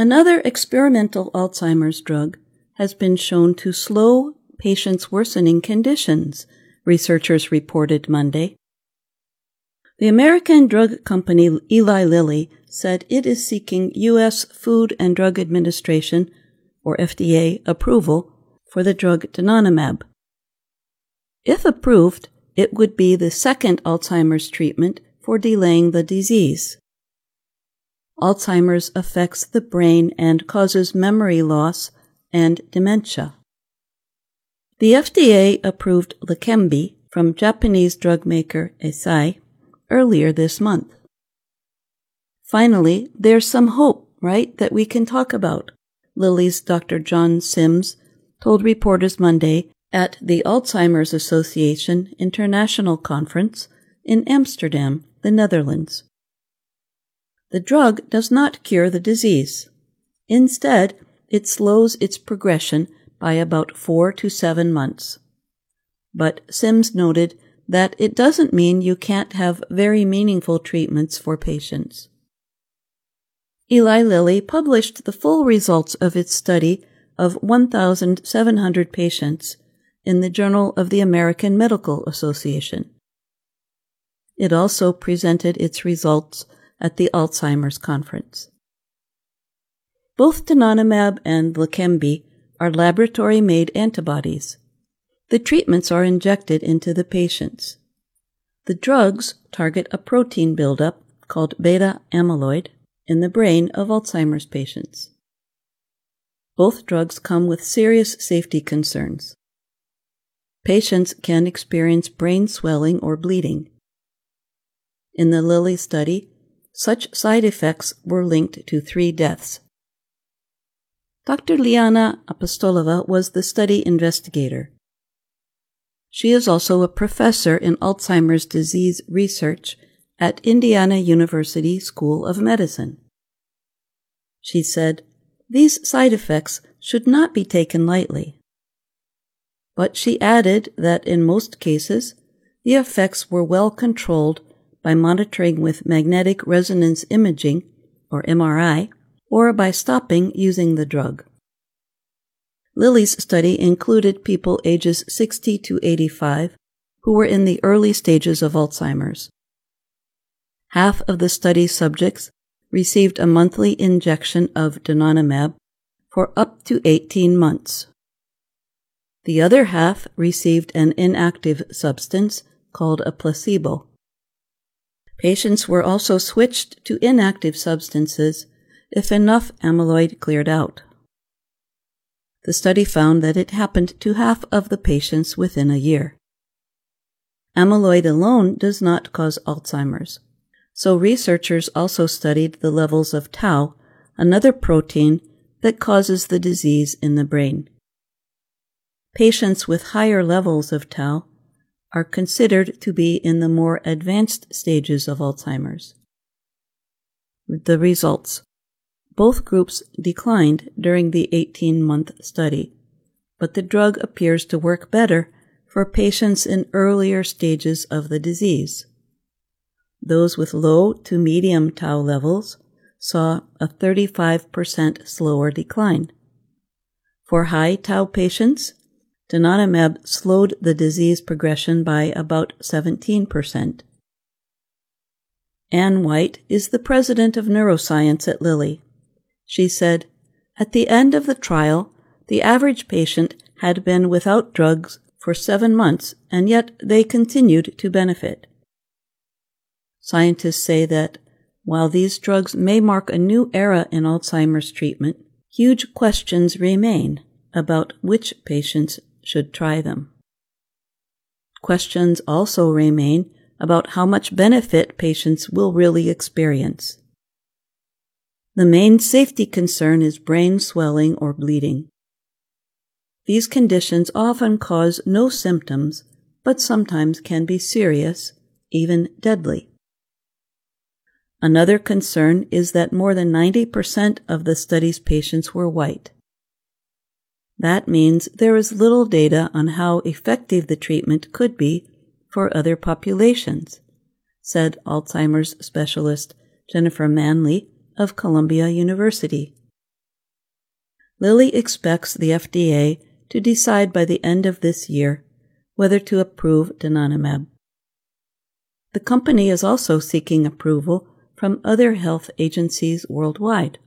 Another experimental Alzheimer's drug has been shown to slow patients' worsening conditions, researchers reported Monday. The American drug company Eli Lilly said it is seeking U.S. Food and Drug Administration, or FDA, approval for the drug donanemab. If approved, it would be the second Alzheimer's treatment for delaying the disease. Alzheimer's affects the brain and causes memory loss and dementia. The FDA approved Leqembi from Japanese drug maker Eisai earlier this month. Finally, there's some hope, right, that we can talk about, Lilly's Dr. John Sims told reporters Monday at the Alzheimer's Association International Conference in Amsterdam, the Netherlands. The drug does not cure the disease. Instead, it slows its progression by about four to seven months. But Sims noted that it doesn't mean you can't have very meaningful treatments for patients. Eli Lilly published the full results of its study of 1,700 patients in the Journal of the American Medical Association. It also presented its results at the Alzheimer's Conference. Both donanemab and Leqembi are laboratory made antibodies. The treatments are injected into the patients. The drugs target a protein buildup called beta amyloid in the brain of Alzheimer's patients. Both drugs come with serious safety concerns. Patients can experience brain swelling or bleeding. In the Lilly study, such side effects were linked to three deaths. Dr. Liana Apostolova was the study investigator. She is also a professor in Alzheimer's disease research at Indiana University School of Medicine. She said, These side effects should not be taken lightly. But she added that in most cases, the effects were well controlled by monitoring with magnetic resonance imaging, or MRI, or by stopping using the drug. Lilly's study included people ages 60 to 85 who were in the early stages of Alzheimer's. Half of the study subjects received a monthly injection of donanemab for up to 18 months. The other half received an inactive substance called a placebo. Patients were also switched to inactive substances if enough amyloid cleared out. The study found that it happened to half of the patients within a year. Amyloid alone does not cause Alzheimer's, so researchers also studied the levels of tau, another protein that causes the disease in the brain. Patients with higher levels of tau are considered to be in the more advanced stages of Alzheimer's. The results. Both groups declined during the 18 month study, but the drug appears to work better for patients in earlier stages of the disease. Those with low to medium tau levels saw a 35% slower decline. For high tau patients, donanemab slowed the disease progression by about 17%. Anne White is the president of neuroscience at Lilly. She said, At the end of the trial, the average patient had been without drugs for seven months, and yet they continued to benefit. Scientists say that while these drugs may mark a new era in Alzheimer's treatment, huge questions remain about which patients should try them. Questions also remain about how much benefit patients will really experience. The main safety concern is brain swelling or bleeding. These conditions often cause no symptoms, but sometimes can be serious, even deadly. Another concern is that more than 90% of the study's patients were white. That means there is little data on how effective the treatment could be for other populations, said Alzheimer's specialist Jennifer Manly of Columbia University. Lilly expects the FDA to decide by the end of this year whether to approve donanemab. The company is also seeking approval from other health agencies worldwide.